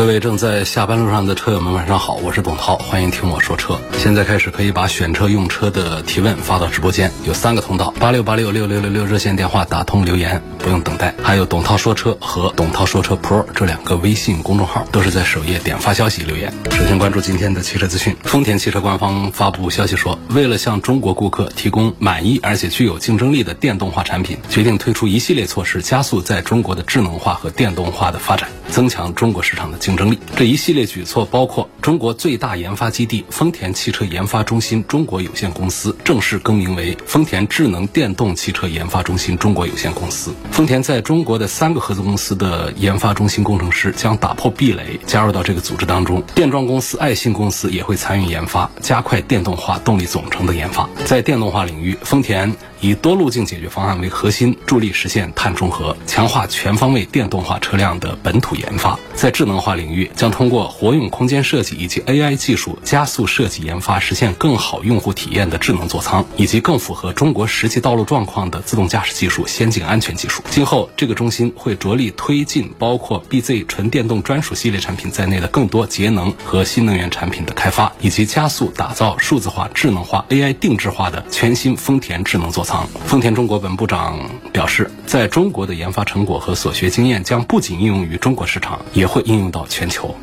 各位正在下班路上的车友们，晚上好，我是董涛，欢迎听我说车。现在开始可以把选车用车的提问发到直播间，有三个通道：八六八六六六六六热线电话打通留言，不用等待；还有董涛说车和董涛说车 Pro 这两个微信公众号，都是在首页点发消息留言。首先关注今天的汽车资讯，丰田汽车官方发布消息说，为了向中国顾客提供满意而且具有竞争力的电动化产品，决定推出一系列措施，加速在中国的智能化和电动化的发展，增强中国市场的竞竞争力。这一系列举措包括中国最大研发基地丰田汽车研发中心中国有限公司正式更名为丰田智能电动汽车研发中心中国有限公司。丰田在中国的三个合资公司的研发中心工程师将打破壁垒，加入到这个组织当中。电装公司爱信公司也会参与研发，加快电动化动力总成的研发。在电动化领域，丰田。以多路径解决方案为核心，助力实现碳中和，强化全方位电动化车辆的本土研发。在智能化领域，将通过活用空间设计以及 AI 技术，加速设计研发，实现更好用户体验的智能座舱，以及更符合中国实际道路状况的自动驾驶技术、先进安全技术。今后，这个中心会着力推进包括 BZ 纯电动专属系列产品在内的更多节能和新能源产品的开发，以及加速打造数字化、智能化、AI 定制化的全新丰田智能座舱。丰田中国本部长表示，在中国的研发成果和所学经验将不仅应用于中国市场，也会应用到全球。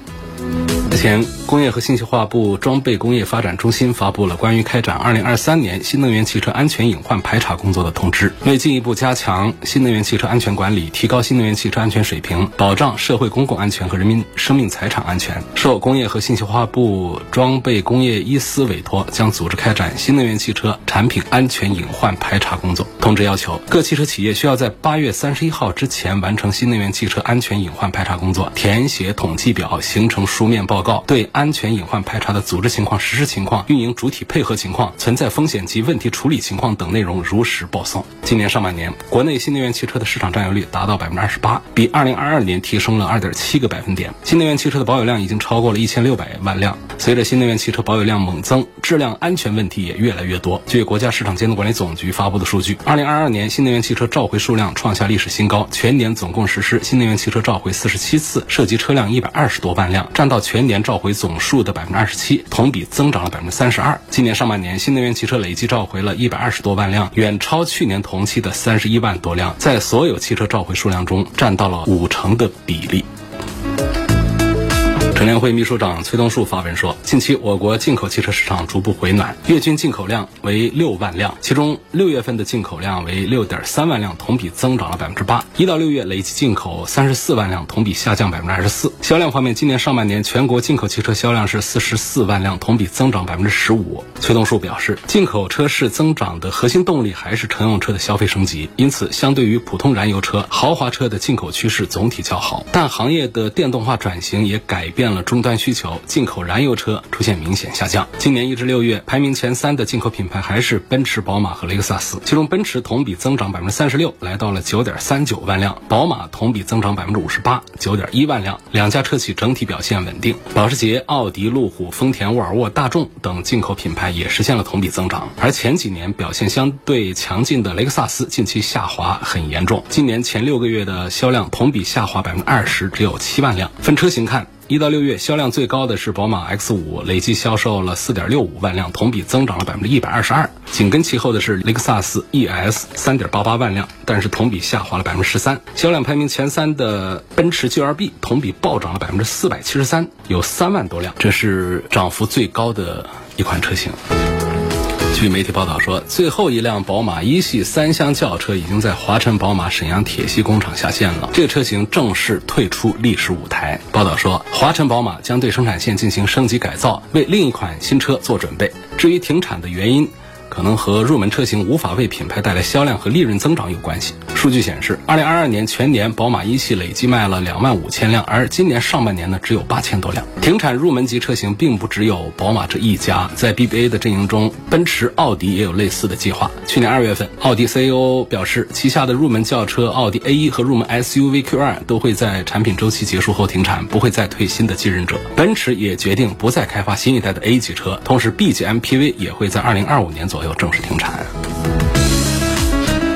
前，工业和信息化部装备工业发展中心发布了关于开展2023年新能源汽车安全隐患排查工作的通知。为进一步加强新能源汽车安全管理，提高新能源汽车安全水平，保障社会公共安全和人民生命财产安全，受工业和信息化部装备工业一司委托，将组织开展新能源汽车产品安全隐患排查工作。通知要求，各汽车企业需要在8月31号之前完成新能源汽车安全隐患排查工作，填写统计表，形成书面报告，对安全隐患排查的组织情况、实施情况、运营主体配合情况、存在风险及问题处理情况等内容如实报送。今年上半年，国内新能源汽车的市场占有率达到百分之二十八，比二零二二年提升了二点七个百分点。新能源汽车的保有量已经超过了一千六百万辆。随着新能源汽车保有量猛增，质量安全问题也越来越多。据国家市场监督管理总局发布的数据，二零二二年新能源汽车召回数量创下历史新高，全年总共实施新能源汽车召回四十七次，涉及车辆一百二十多万辆，占到全年召回总数的百分之二十七，同比增长了百分之三十二。今年上半年，新能源汽车累计召回了一百二十多万辆，远超去年同期的三十一万多辆，在所有汽车召回数量中占到了五成的比例。乘联会秘书长崔东树发文说，近期我国进口汽车市场逐步回暖，月均进口量为六万辆，其中六月份的进口量为六点三万辆，同比增长了百分之八。一到六月累计进口三十四万辆，同比下降百分之二十四。销量方面，今年上半年全国进口汽车销量是四十四万辆，同比增长百分之十五。崔东树表示，进口车市增长的核心动力还是乘用车的消费升级，因此相对于普通燃油车、豪华车的进口趋势总体较好。但行业的电动化转型也改变了终端需求，进口燃油车出现明显下降。今年一至六月，排名前三的进口品牌还是奔驰、宝马和雷克萨斯，其中奔驰同比增长百分之三十六，来到了九点三九万辆；宝马同比增长百分之五十八，九点一万辆。两家车企整体表现稳定。保时捷、奥迪、路虎、丰田、沃尔沃、大众等进口品牌也实现了同比增长。而前几年表现相对强劲的雷克萨斯近期下滑很严重，今年前六个月的销量同比下滑百分之二十，只有七万辆。分车型看。一到六月销量最高的是宝马 X 五，累计销售了四点六五万辆，同比增长了百分之一百二十二。紧跟其后的是雷克萨斯 ES，三点八八万辆，但是同比下滑了百分之十三。销量排名前三的奔驰 G 二 B 同比暴涨了百分之四百七十三，有三万多辆，这是涨幅最高的一款车型。据媒体报道说，最后一辆宝马一系三厢轿车已经在华晨宝马沈阳铁西工厂下线了，这个车型正式退出历史舞台。报道说，华晨宝马将对生产线进行升级改造，为另一款新车做准备。至于停产的原因，可能和入门车型无法为品牌带来销量和利润增长有关系。数据显示，二零二二年全年宝马一系累计卖了两万五千辆，而今年上半年呢只有八千多辆。停产入门级车型并不只有宝马这一家，在 BBA 的阵营中，奔驰、奥迪也有类似的计划。去年二月份，奥迪 CEO 表示，旗下的入门轿车奥迪 A1 和入门 SUV Q2 都会在产品周期结束后停产，不会再推新的继任者。奔驰也决定不再开发新一代的 A 级车，同时 B 级 MPV 也会在二零二五年左右正式停产。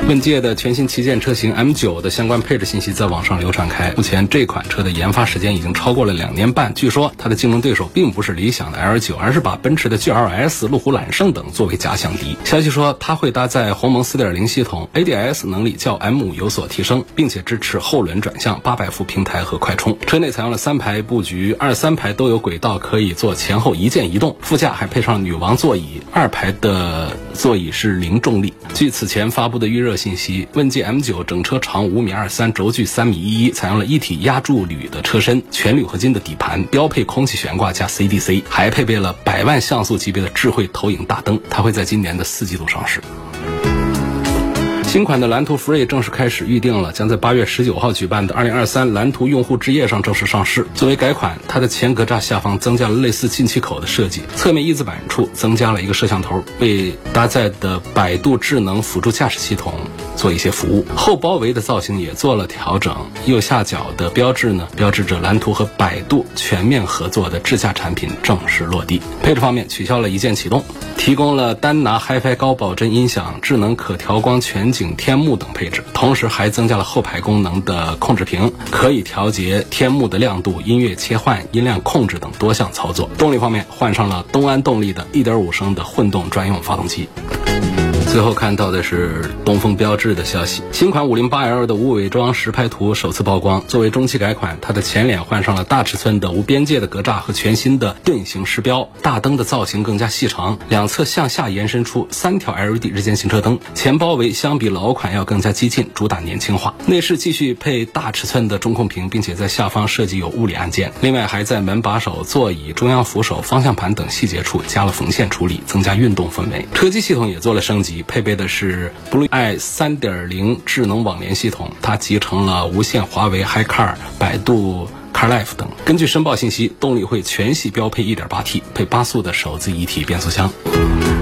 问界的全新旗舰车型 M9 的相关配置信息在网上流传开。目前这款车的研发时间已经超过了两年半。据说它的竞争对手并不是理想的 L9，而是把奔驰的 GLS、路虎揽胜等作为假想敌。消息说它会搭载鸿蒙4.0系统，ADS 能力较 M5 有所提升，并且支持后轮转向、八百伏平台和快充。车内采用了三排布局，二三排都有轨道可以做前后一键移动。副驾还配上女王座椅，二排的座椅是零重力。据此前发布的预热。信息：问界 M9 整车长五米二三，轴距三米一一，采用了一体压铸铝的车身，全铝合金的底盘，标配空气悬挂加 CDC，还配备了百万像素级别的智慧投影大灯。它会在今年的四季度上市。新款的蓝图 Free 正式开始预定了，将在八月十九号举办的二零二三蓝图用户之夜上正式上市。作为改款，它的前格栅下方增加了类似进气口的设计，侧面一字板处增加了一个摄像头，为搭载的百度智能辅助驾驶系统做一些服务。后包围的造型也做了调整，右下角的标志呢，标志着蓝图和百度全面合作的智驾产品正式落地。配置方面，取消了一键启动，提供了丹拿 HiFi 高保真音响、智能可调光全景。天幕等配置，同时还增加了后排功能的控制屏，可以调节天幕的亮度、音乐切换、音量控制等多项操作。动力方面，换上了东安动力的1.5升的混动专用发动机。最后看到的是东风标致的消息，新款 508L 的无伪装实拍图首次曝光。作为中期改款，它的前脸换上了大尺寸的无边界的格栅和全新的盾形饰标，大灯的造型更加细长，两侧向下延伸出三条 LED 日间行车灯。前包围相比老款要更加激进，主打年轻化。内饰继续配大尺寸的中控屏，并且在下方设计有物理按键。另外还在门把手、座椅、中央扶手、方向盘等细节处加了缝线处理，增加运动氛围。车机系统也做了升级。配备的是 Blue i 3.0智能网联系统，它集成了无线华为 HiCar、百度 CarLife 等。根据申报信息，动力会全系标配 1.8T，配八速的手自一体变速箱。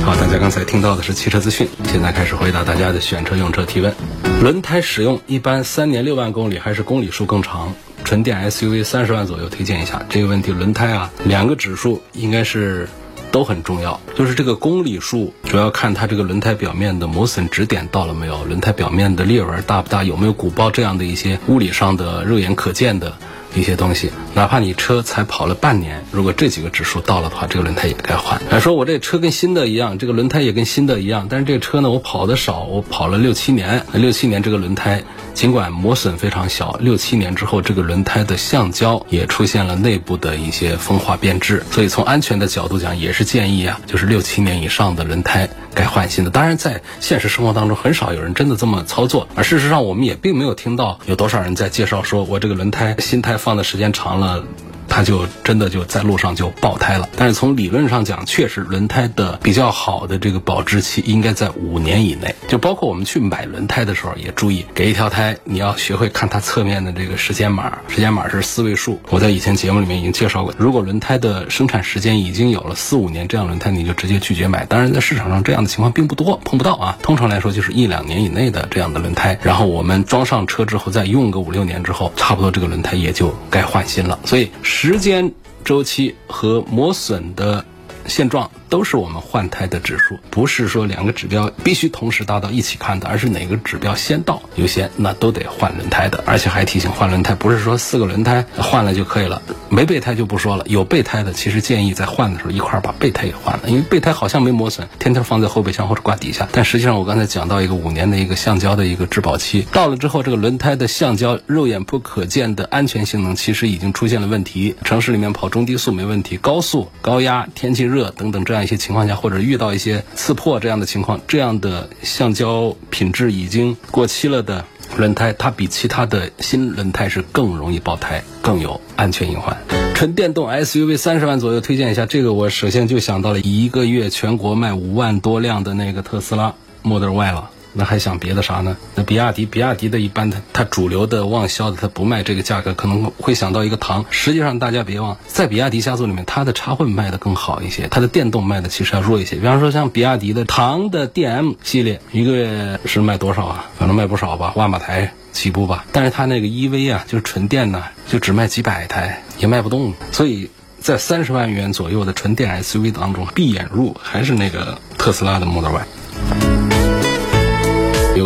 好，大家刚才听到的是汽车资讯，现在开始回答大家的选车用车提问。轮胎使用一般三年六万公里还是公里数更长？纯电 SUV 三十万左右，推荐一下这个问题。轮胎啊，两个指数应该是。都很重要，就是这个公里数主要看它这个轮胎表面的磨损指点到了没有，轮胎表面的裂纹大不大，有没有鼓包这样的一些物理上的肉眼可见的一些东西。哪怕你车才跑了半年，如果这几个指数到了的话，这个轮胎也该换。还说我这车跟新的一样，这个轮胎也跟新的一样，但是这个车呢，我跑的少，我跑了六七年，六七年这个轮胎。尽管磨损非常小，六七年之后，这个轮胎的橡胶也出现了内部的一些风化变质，所以从安全的角度讲，也是建议啊，就是六七年以上的轮胎该换新的。当然，在现实生活当中，很少有人真的这么操作，而事实上，我们也并没有听到有多少人在介绍说，我这个轮胎新胎放的时间长了。了它就真的就在路上就爆胎了，但是从理论上讲，确实轮胎的比较好的这个保质期应该在五年以内。就包括我们去买轮胎的时候，也注意给一条胎，你要学会看它侧面的这个时间码，时间码是四位数。我在以前节目里面已经介绍过，如果轮胎的生产时间已经有了四五年，这样轮胎你就直接拒绝买。当然，在市场上这样的情况并不多，碰不到啊。通常来说就是一两年以内的这样的轮胎，然后我们装上车之后再用个五六年之后，差不多这个轮胎也就该换新了。所以。时间周期和磨损的现状。都是我们换胎的指数，不是说两个指标必须同时达到一起看的，而是哪个指标先到优先，那都得换轮胎的。而且还提醒换轮胎，不是说四个轮胎换了就可以了，没备胎就不说了。有备胎的，其实建议在换的时候一块把备胎也换了，因为备胎好像没磨损，天天放在后备箱或者挂底下。但实际上我刚才讲到一个五年的一个橡胶的一个质保期到了之后，这个轮胎的橡胶肉眼不可见的安全性能其实已经出现了问题。城市里面跑中低速没问题，高速、高压、天气热等等这样。一些情况下，或者遇到一些刺破这样的情况，这样的橡胶品质已经过期了的轮胎，它比其他的新轮胎是更容易爆胎，更有安全隐患。纯电动 SUV 三十万左右，推荐一下这个，我首先就想到了一个月全国卖五万多辆的那个特斯拉 Model Y 了。那还想别的啥呢？那比亚迪，比亚迪的一般它它主流的旺销的，它不卖这个价格，可能会想到一个唐。实际上大家别忘，在比亚迪家族里面，它的插混卖的更好一些，它的电动卖的其实要弱一些。比方说像比亚迪的唐的 DM 系列，一个月是卖多少啊？反正卖不少吧，万把台起步吧。但是它那个 EV 啊，就是纯电呢，就只卖几百台，也卖不动。所以在三十万元左右的纯电 SUV 当中，闭眼入还是那个特斯拉的 Model Y。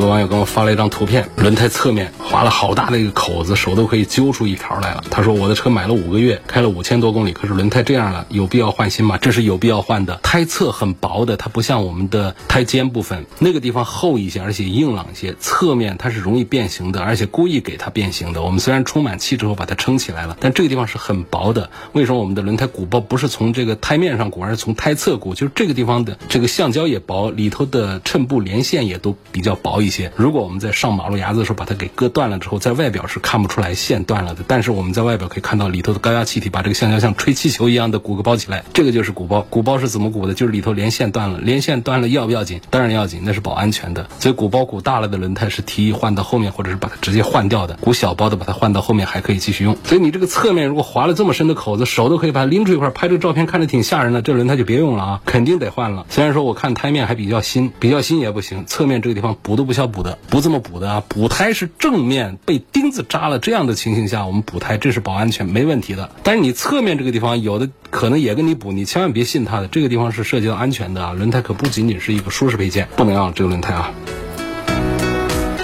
有网友给我发了一张图片，轮胎侧面划了好大的一个口子，手都可以揪出一条来了。他说：“我的车买了五个月，开了五千多公里，可是轮胎这样了，有必要换新吗？”这是有必要换的。胎侧很薄的，它不像我们的胎肩部分那个地方厚一些，而且硬朗一些。侧面它是容易变形的，而且故意给它变形的。我们虽然充满气之后把它撑起来了，但这个地方是很薄的。为什么我们的轮胎鼓包不是从这个胎面上鼓，而是从胎侧鼓？就是这个地方的这个橡胶也薄，里头的衬布连线也都比较薄一些。如果我们在上马路牙子的时候把它给割断了之后，在外表是看不出来线断了的，但是我们在外表可以看到里头的高压气体把这个橡胶像吹气球一样的鼓个包起来，这个就是鼓包。鼓包是怎么鼓的？就是里头连线断了，连线断了要不要紧？当然要紧，那是保安全的。所以鼓包鼓大了的轮胎是提议换到后面，或者是把它直接换掉的。鼓小包的把它换到后面还可以继续用。所以你这个侧面如果划了这么深的口子，手都可以把它拎出一块，拍这个照片看着挺吓人的，这轮胎就别用了啊，肯定得换了。虽然说我看胎面还比较新，比较新也不行，侧面这个地方补都不需补的，不这么补的。啊，补胎是正面被钉子扎了这样的情形下，我们补胎这是保安全没问题的。但是你侧面这个地方有的可能也跟你补，你千万别信他的，这个地方是涉及到安全的啊。轮胎可不仅仅是一个舒适配件，不能要这个轮胎啊。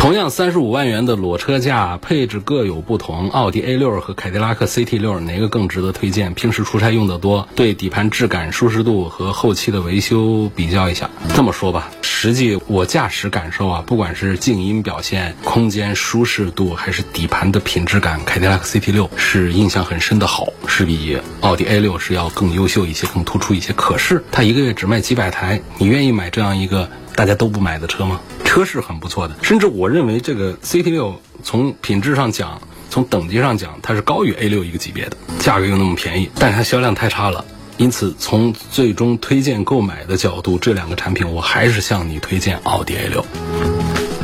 同样三十五万元的裸车价，配置各有不同。奥迪 A 六和凯迪拉克 CT 六哪个更值得推荐？平时出差用的多，对底盘质感、舒适度和后期的维修比较一下。这么说吧，实际我驾驶感受啊，不管是静音表现、空间舒适度，还是底盘的品质感，凯迪拉克 CT 六是印象很深的好，是比奥迪 A 六是要更优秀一些、更突出一些。可是它一个月只卖几百台，你愿意买这样一个大家都不买的车吗？车是很不错的，甚至我认为这个 CT 六从品质上讲，从等级上讲，它是高于 A 六一个级别的，价格又那么便宜，但是它销量太差了。因此，从最终推荐购买的角度，这两个产品我还是向你推荐奥迪 A 六。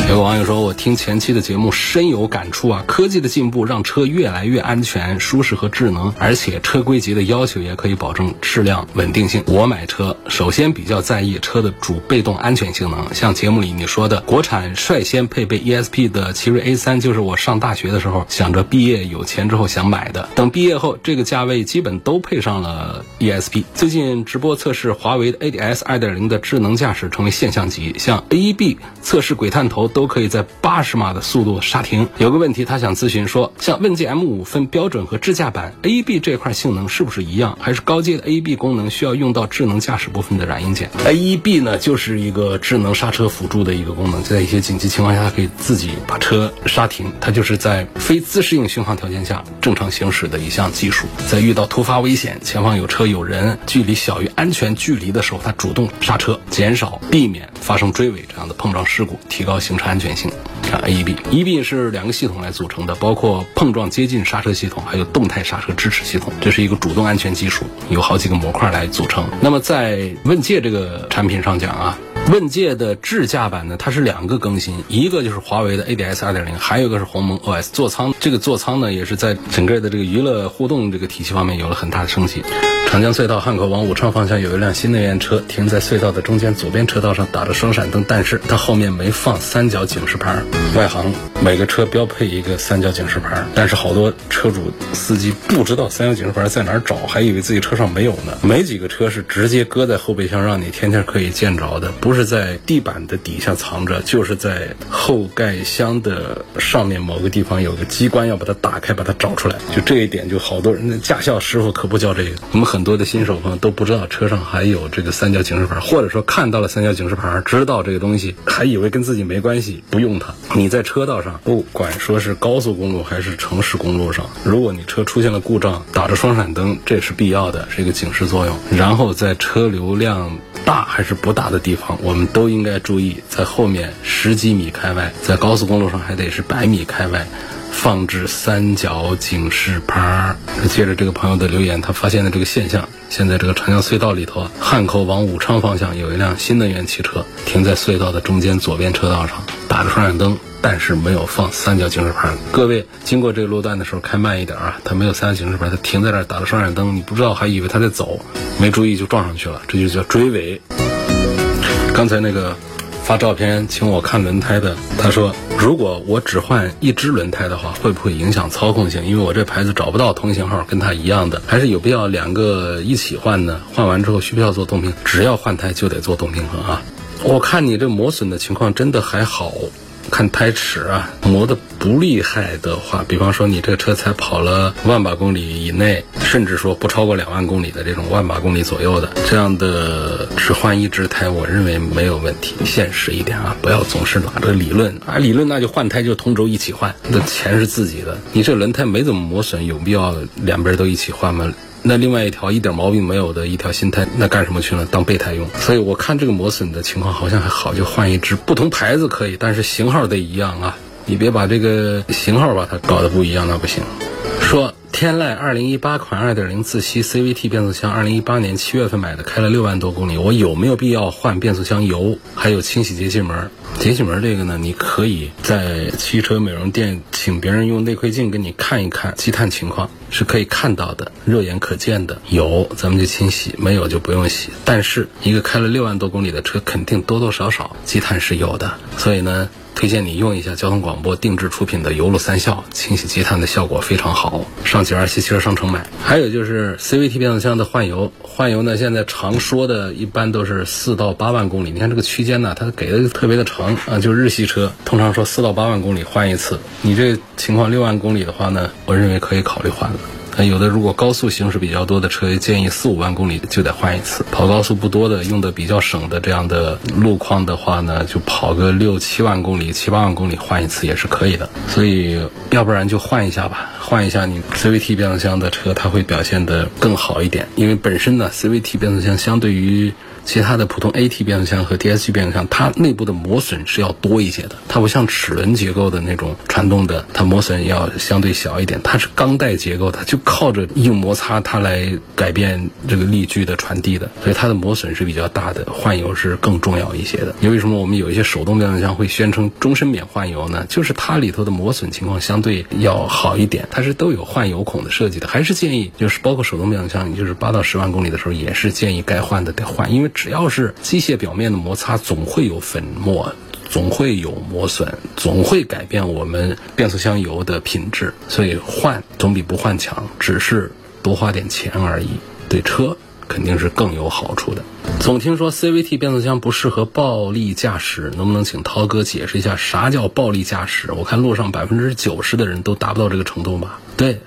有网友说：“我听前期的节目深有感触啊！科技的进步让车越来越安全、舒适和智能，而且车规级的要求也可以保证质量稳定性。我买车首先比较在意车的主被动安全性能，像节目里你说的，国产率先配备 ESP 的奇瑞 A 三，就是我上大学的时候想着毕业有钱之后想买的。等毕业后，这个价位基本都配上了 ESP。最近直播测试华为的 ADS 二点零的智能驾驶成为现象级，像 AEB 测试鬼探头。”都可以在八十码的速度刹停。有个问题，他想咨询说，像问界 M5 分标准和智驾版 A B 这块性能是不是一样？还是高阶的 A B 功能需要用到智能驾驶部分的软硬件？AEB 呢，就是一个智能刹车辅助的一个功能，在一些紧急情况下它可以自己把车刹停。它就是在非自适应巡航条件下正常行驶的一项技术。在遇到突发危险、前方有车有人、距离小于安全距离的时候，它主动刹车，减少避免发生追尾这样的碰撞事故，提高行车。安全性，看 AEB，EB 是两个系统来组成的，包括碰撞接近刹车系统，还有动态刹车支持系统。这是一个主动安全技术，有好几个模块来组成。那么在问界这个产品上讲啊。问界的智驾版呢，它是两个更新，一个就是华为的 ADS 2.0，还有一个是鸿蒙 OS 座舱。这个座舱呢，也是在整个的这个娱乐互动这个体系方面有了很大的升级。长江隧道汉口往武昌方向有一辆新能源车停在隧道的中间左边车道上，打着双闪灯，但是它后面没放三角警示牌。外行每个车标配一个三角警示牌，但是好多车主司机不知道三角警示牌在哪儿找，还以为自己车上没有呢。没几个车是直接搁在后备箱，让你天天可以见着的，不是。在地板的底下藏着，就是在后盖箱的上面某个地方有个机关，要把它打开，把它找出来。就这一点，就好多人驾校师傅可不教这个。我们很很多的新手朋友都不知道车上还有这个三角警示牌，或者说看到了三角警示牌，知道这个东西，还以为跟自己没关系，不用它。你在车道上，不管说是高速公路还是城市公路上，如果你车出现了故障，打着双闪灯，这是必要的，是一个警示作用。然后在车流量。大还是不大的地方，我们都应该注意，在后面十几米开外，在高速公路上还得是百米开外。放置三角警示牌。接着这个朋友的留言，他发现了这个现象：现在这个长江隧道里头啊，汉口往武昌方向有一辆新能源汽车停在隧道的中间左边车道上，打着双闪灯，但是没有放三角警示牌。各位经过这个路段的时候，开慢一点啊！他没有三角警示牌，他停在这儿打着双闪灯，你不知道还以为他在走，没注意就撞上去了，这就叫追尾。刚才那个。发照片请我看轮胎的，他说：“如果我只换一只轮胎的话，会不会影响操控性？因为我这牌子找不到同型号跟他一样的，还是有必要两个一起换呢？换完之后需不需要做动平？只要换胎就得做动平衡啊！我看你这磨损的情况真的还好。”看胎齿啊，磨得不厉害的话，比方说你这车才跑了万把公里以内，甚至说不超过两万公里的这种万把公里左右的这样的，只换一只胎，我认为没有问题。现实一点啊，不要总是拿着理论啊，理论那就换胎就同轴一起换，那钱是自己的。你这轮胎没怎么磨损，有必要两边都一起换吗？那另外一条一点毛病没有的一条新胎，那干什么去了？当备胎用。所以我看这个磨损的情况好像还好，就换一只不同牌子可以，但是型号得一样啊！你别把这个型号把它搞得不一样，那不行。说天籁二零一八款二点零自吸 CVT 变速箱，二零一八年七月份买的，开了六万多公里，我有没有必要换变速箱油？还有清洗节气门？节气门这个呢，你可以在汽车美容店请别人用内窥镜给你看一看积碳情况，是可以看到的，肉眼可见的。有咱们就清洗，没有就不用洗。但是一个开了六万多公里的车，肯定多多少少积碳是有的，所以呢。推荐你用一下交通广播定制出品的油路三效，清洗积碳的效果非常好。上汽二七汽车商城买。还有就是 CVT 变速箱的换油，换油呢现在常说的一般都是四到八万公里。你看这个区间呢，它给的特别的长啊，就是日系车通常说四到八万公里换一次。你这情况六万公里的话呢，我认为可以考虑换了。那有的如果高速行驶比较多的车，建议四五万公里就得换一次。跑高速不多的，用的比较省的这样的路况的话呢，就跑个六七万公里、七八万公里换一次也是可以的。所以要不然就换一下吧，换一下你 CVT 变速箱的车，它会表现的更好一点。因为本身呢，CVT 变速箱相对于其他的普通 AT 变速箱和 DSG 变速箱，它内部的磨损是要多一些的。它不像齿轮结构的那种传动的，它磨损要相对小一点。它是钢带结构，它就靠着硬摩擦它来改变这个力矩的传递的，所以它的磨损是比较大的。换油是更重要一些的。因为什么？我们有一些手动变速箱会宣称终身免换油呢？就是它里头的磨损情况相对要好一点，它是都有换油孔的设计的。还是建议，就是包括手动变速箱，你就是八到十万公里的时候，也是建议该换的得换，因为。只要是机械表面的摩擦，总会有粉末，总会有磨损，总会改变我们变速箱油的品质。所以换总比不换强，只是多花点钱而已，对车肯定是更有好处的。总听说 CVT 变速箱不适合暴力驾驶，能不能请涛哥解释一下啥叫暴力驾驶？我看路上百分之九十的人都达不到这个程度吧？对，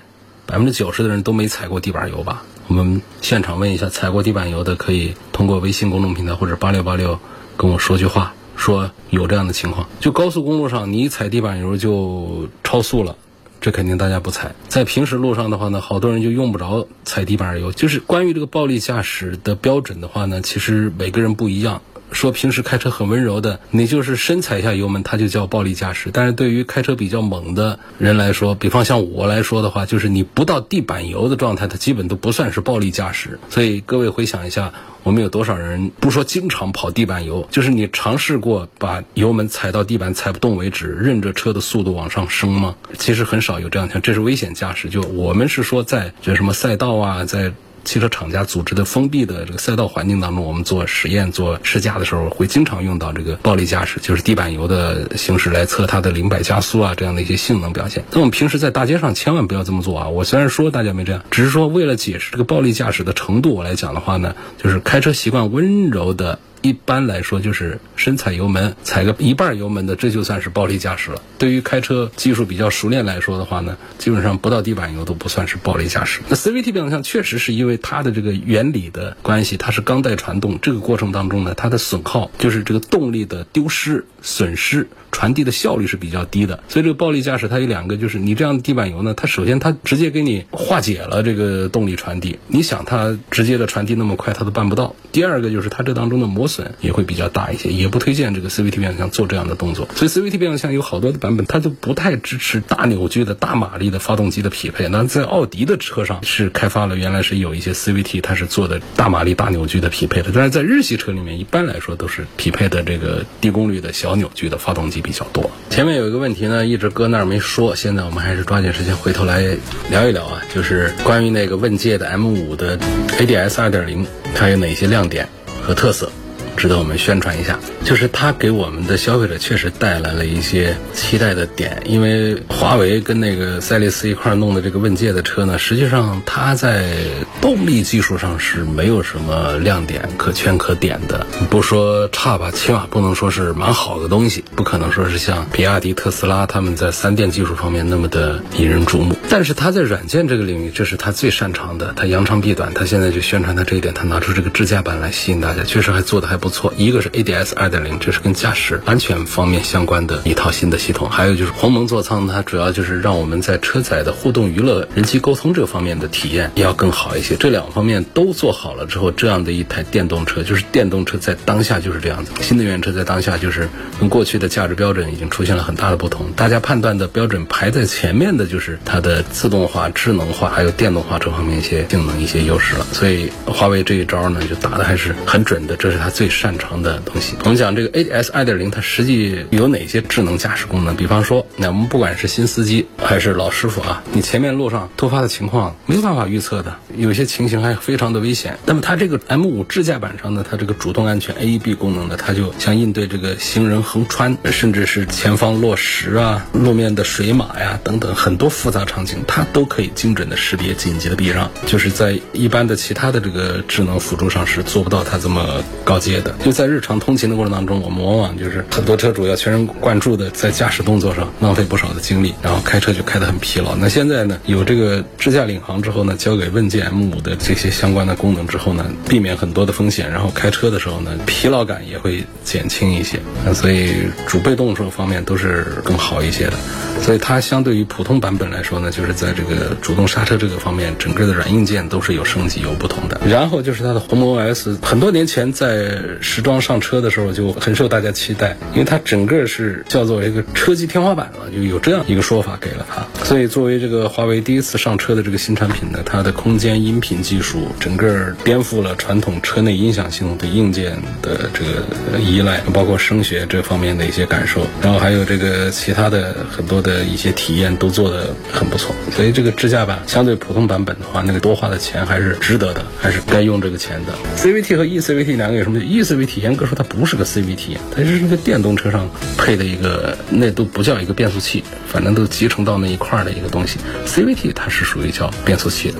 百分之九十的人都没踩过地板油吧？我们现场问一下，踩过地板油的可以通过微信公众平台或者八六八六跟我说句话，说有这样的情况。就高速公路上，你一踩地板油就超速了，这肯定大家不踩。在平时路上的话呢，好多人就用不着踩地板油。就是关于这个暴力驾驶的标准的话呢，其实每个人不一样。说平时开车很温柔的，你就是深踩一下油门，它就叫暴力驾驶。但是对于开车比较猛的人来说，比方像我来说的话，就是你不到地板油的状态，它基本都不算是暴力驾驶。所以各位回想一下，我们有多少人不说经常跑地板油，就是你尝试过把油门踩到地板踩不动为止，任着车的速度往上升吗？其实很少有这样情况，这是危险驾驶。就我们是说在这什么赛道啊，在。汽车厂家组织的封闭的这个赛道环境当中，我们做实验、做试驾的时候，会经常用到这个暴力驾驶，就是地板油的形式来测它的零百加速啊这样的一些性能表现。那我们平时在大街上千万不要这么做啊！我虽然说大家没这样，只是说为了解释这个暴力驾驶的程度，我来讲的话呢，就是开车习惯温柔的。一般来说就是深踩油门，踩个一半油门的，这就算是暴力驾驶了。对于开车技术比较熟练来说的话呢，基本上不到地板油都不算是暴力驾驶。那 CVT 变速箱确实是因为它的这个原理的关系，它是钢带传动，这个过程当中呢，它的损耗就是这个动力的丢失、损失。传递的效率是比较低的，所以这个暴力驾驶它有两个，就是你这样的地板油呢，它首先它直接给你化解了这个动力传递，你想它直接的传递那么快，它都办不到。第二个就是它这当中的磨损也会比较大一些，也不推荐这个 CVT 变速箱做这样的动作。所以 CVT 变速箱有好多的版本，它就不太支持大扭矩的大马力的发动机的匹配。那在奥迪的车上是开发了，原来是有一些 CVT 它是做的大马力大扭矩的匹配的，但是在日系车里面一般来说都是匹配的这个低功率的小扭矩的发动机比较多。前面有一个问题呢，一直搁那儿没说，现在我们还是抓紧时间回头来聊一聊啊，就是关于那个问界的 M5 的 ADS 2.0，它有哪些亮点和特色？值得我们宣传一下，就是它给我们的消费者确实带来了一些期待的点。因为华为跟那个赛力斯一块弄的这个问界的车呢，实际上它在动力技术上是没有什么亮点可圈可点的。不说差吧，起码不能说是蛮好的东西，不可能说是像比亚迪、特斯拉他们在三电技术方面那么的引人注目。但是它在软件这个领域，这是它最擅长的，它扬长避短。它现在就宣传它这一点，它拿出这个智驾版来吸引大家，确实还做的还不。错，一个是 ADS 二点零，这是跟驾驶安全方面相关的一套新的系统。还有就是鸿蒙座舱，它主要就是让我们在车载的互动娱乐、人机沟通这方面的体验要更好一些。这两方面都做好了之后，这样的一台电动车，就是电动车在当下就是这样子。新能源车在当下就是跟过去的价值标准已经出现了很大的不同。大家判断的标准排在前面的就是它的自动化、智能化还有电动化这方面一些性能、一些优势了。所以华为这一招呢，就打的还是很准的，这是它最。擅长的东西，我们讲这个 ADS 2.0，它实际有哪些智能驾驶功能？比方说，那我们不管是新司机还是老师傅啊，你前面路上突发的情况没有办法预测的，有些情形还非常的危险。那么它这个 M5 智驾版上呢，它这个主动安全 AEB 功能呢，它就像应对这个行人横穿，甚至是前方落石啊、路面的水马呀等等很多复杂场景，它都可以精准的识别紧急的避让，就是在一般的其他的这个智能辅助上是做不到它这么高阶就在日常通勤的过程当中，我们往往就是很多车主要全神贯注的在驾驶动作上浪费不少的精力，然后开车就开得很疲劳。那现在呢，有这个智驾领航之后呢，交给问界 M5 的这些相关的功能之后呢，避免很多的风险，然后开车的时候呢，疲劳感也会减轻一些。那所以主被动这方面都是更好一些的。所以它相对于普通版本来说呢，就是在这个主动刹车这个方面，整个的软硬件都是有升级、有不同的。然后就是它的鸿蒙 OS，很多年前在时装上车的时候就很受大家期待，因为它整个是叫做一个车机天花板了，就有这样一个说法给了它。所以作为这个华为第一次上车的这个新产品呢，它的空间音频技术整个颠覆了传统车内音响系统对硬件的这个依赖，包括声学这方面的一些感受，然后还有这个其他的很多的一些体验都做得很不错。所以这个支架版相对普通版本的话，那个多花的钱还是值得的，还是该用这个钱的。CVT 和 eCVT 两个有什么 CVT，严格说它不是个 CVT，它是一个电动车上配的一个，那都不叫一个变速器，反正都集成到那一块的一个东西。CVT 它是属于叫变速器的。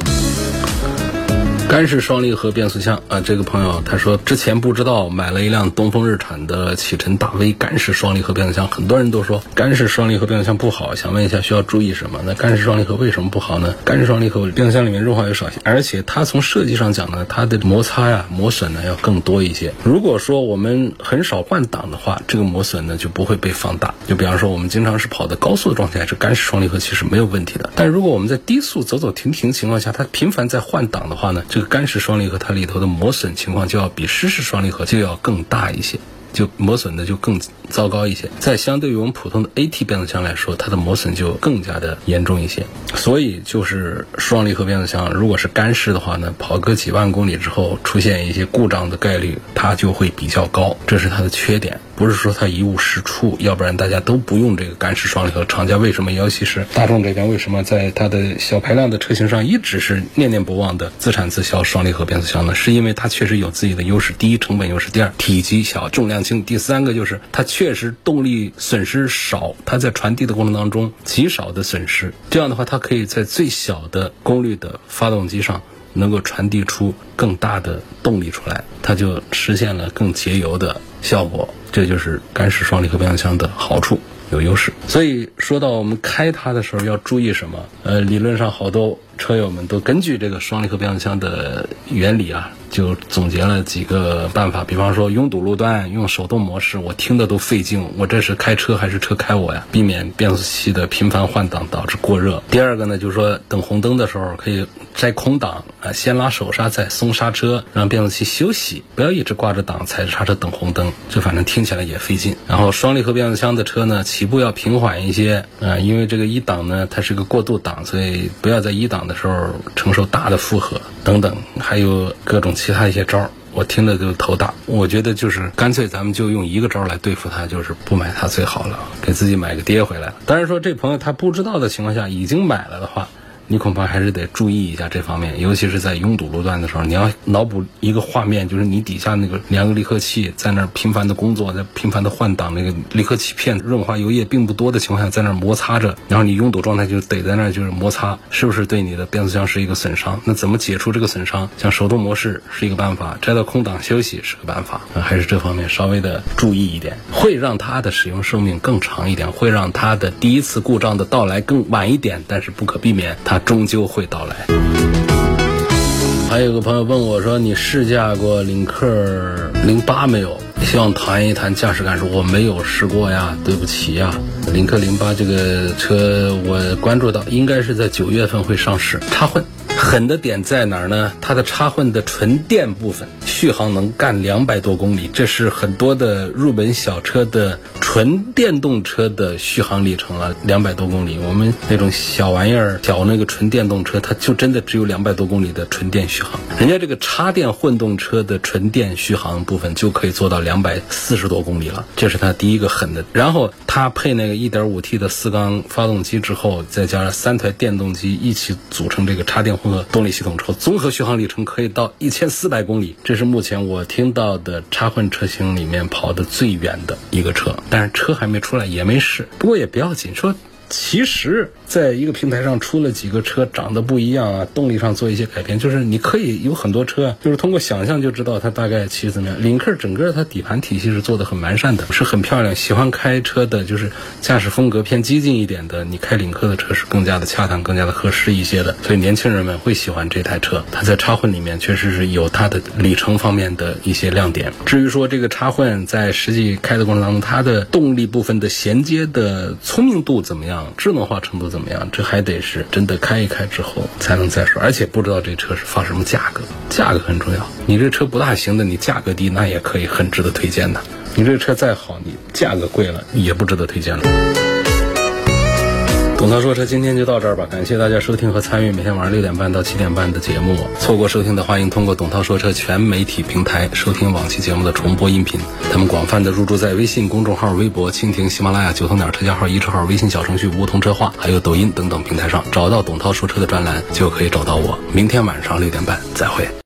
干式双离合变速箱啊，这个朋友他说之前不知道买了一辆东风日产的启辰大 V 干式双离合变速箱，很多人都说干式双离合变速箱不好，想问一下需要注意什么？那干式双离合为什么不好呢？干式双离合变速箱里面润滑油少些，而且它从设计上讲呢，它的摩擦呀、磨损呢要更多一些。如果说我们很少换挡的话，这个磨损呢就不会被放大。就比方说我们经常是跑的高速的状态，这干式双离合其实没有问题的。但如果我们在低速走走停停情况下，它频繁在换挡的话呢，就干式双离合它里头的磨损情况就要比湿式双离合就要更大一些，就磨损的就更糟糕一些。在相对于我们普通的 AT 变速箱来说，它的磨损就更加的严重一些。所以就是双离合变速箱，如果是干式的话呢，跑个几万公里之后出现一些故障的概率，它就会比较高，这是它的缺点。不是说它一无是处，要不然大家都不用这个干式双离合。厂家为什么，尤其是大众这边，为什么在它的小排量的车型上一直是念念不忘的自产自销双离合变速箱呢？是因为它确实有自己的优势：第一，成本优势；第二，体积小，重量轻；第三个就是它确实动力损失少，它在传递的过程当中极少的损失。这样的话，它可以在最小的功率的发动机上。能够传递出更大的动力出来，它就实现了更节油的效果。这就是干式双离合变速箱的好处，有优势。所以说到我们开它的时候要注意什么？呃，理论上好多车友们都根据这个双离合变速箱的原理啊。就总结了几个办法，比方说拥堵路段用手动模式，我听的都费劲。我这是开车还是车开我呀？避免变速器的频繁换挡导致过热。第二个呢，就是说等红灯的时候可以摘空挡啊，先拉手刹再松刹车，让变速器休息，不要一直挂着档踩着刹车等红灯，这反正听起来也费劲。然后双离合变速箱的车呢，起步要平缓一些啊，因为这个一档呢它是个过渡档，所以不要在一档的时候承受大的负荷等等，还有各种。其他一些招儿，我听的就头大。我觉得就是干脆咱们就用一个招儿来对付他，就是不买它最好了，给自己买个爹回来。当然说这朋友他不知道的情况下已经买了的话。你恐怕还是得注意一下这方面，尤其是在拥堵路段的时候，你要脑补一个画面，就是你底下那个两个离合器在那儿频繁的工作，在频繁的换挡，那个离合器片润滑油液并不多的情况下，在那儿摩擦着，然后你拥堵状态就得在那儿就是摩擦，是不是对你的变速箱是一个损伤？那怎么解除这个损伤？像手动模式是一个办法，摘到空档休息是个办法，还是这方面稍微的注意一点，会让它的使用寿命更长一点，会让它的第一次故障的到来更晚一点，但是不可避免它。终究会到来。还有个朋友问我说：“你试驾过领克零八没有？希望谈一谈驾驶感受。”我没有试过呀，对不起呀。领克零八这个车我关注到，应该是在九月份会上市，插混。狠的点在哪儿呢？它的插混的纯电部分续航能干两百多公里，这是很多的入门小车的纯电动车的续航里程了，两百多公里。我们那种小玩意儿，小那个纯电动车，它就真的只有两百多公里的纯电续航。人家这个插电混动车的纯电续航部分就可以做到两百四十多公里了，这是它第一个狠的。然后它配那个一点五 T 的四缸发动机之后，再加上三台电动机一起组成这个插电混。动力系统车，综合续航里程可以到一千四百公里，这是目前我听到的插混车型里面跑的最远的一个车。但是车还没出来，也没试，不过也不要紧。说。其实，在一个平台上出了几个车，长得不一样啊，动力上做一些改变，就是你可以有很多车，就是通过想象就知道它大概其实怎么样。领克整个它底盘体系是做的很完善的，是很漂亮。喜欢开车的，就是驾驶风格偏激进一点的，你开领克的车是更加的恰当、更加的合适一些的。所以年轻人们会喜欢这台车。它在插混里面确实是有它的里程方面的一些亮点。至于说这个插混在实际开的过程当中，它的动力部分的衔接的聪明度怎么样？智能化程度怎么样？这还得是真的开一开之后才能再说。而且不知道这车是发什么价格，价格很重要。你这车不大行的，你价格低那也可以很值得推荐的。你这车再好，你价格贵了也不值得推荐了。董涛说车今天就到这儿吧，感谢大家收听和参与每天晚上六点半到七点半的节目。错过收听的，欢迎通过董涛说车全媒体平台收听往期节目的重播音频。他们广泛的入驻在微信公众号、微博、蜻蜓、喜马拉雅、九头鸟车架号、一车号、微信小程序梧桐车话，还有抖音等等平台上，找到董涛说车的专栏就可以找到我。明天晚上六点半再会。